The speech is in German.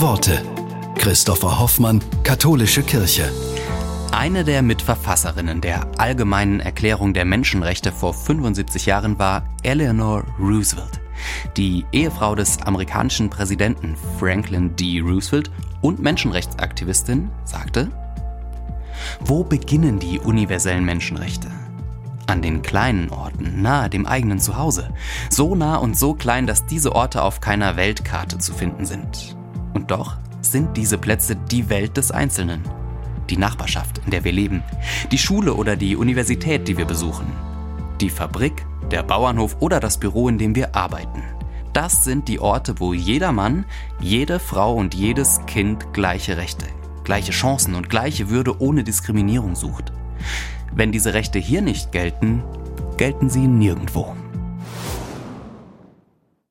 Worte. Christopher Hoffmann, Katholische Kirche. Eine der Mitverfasserinnen der Allgemeinen Erklärung der Menschenrechte vor 75 Jahren war Eleanor Roosevelt, die Ehefrau des amerikanischen Präsidenten Franklin D. Roosevelt und Menschenrechtsaktivistin, sagte, Wo beginnen die universellen Menschenrechte? An den kleinen Orten, nahe dem eigenen Zuhause. So nah und so klein, dass diese Orte auf keiner Weltkarte zu finden sind. Doch sind diese Plätze die Welt des Einzelnen. Die Nachbarschaft, in der wir leben. Die Schule oder die Universität, die wir besuchen. Die Fabrik, der Bauernhof oder das Büro, in dem wir arbeiten. Das sind die Orte, wo jeder Mann, jede Frau und jedes Kind gleiche Rechte, gleiche Chancen und gleiche Würde ohne Diskriminierung sucht. Wenn diese Rechte hier nicht gelten, gelten sie nirgendwo.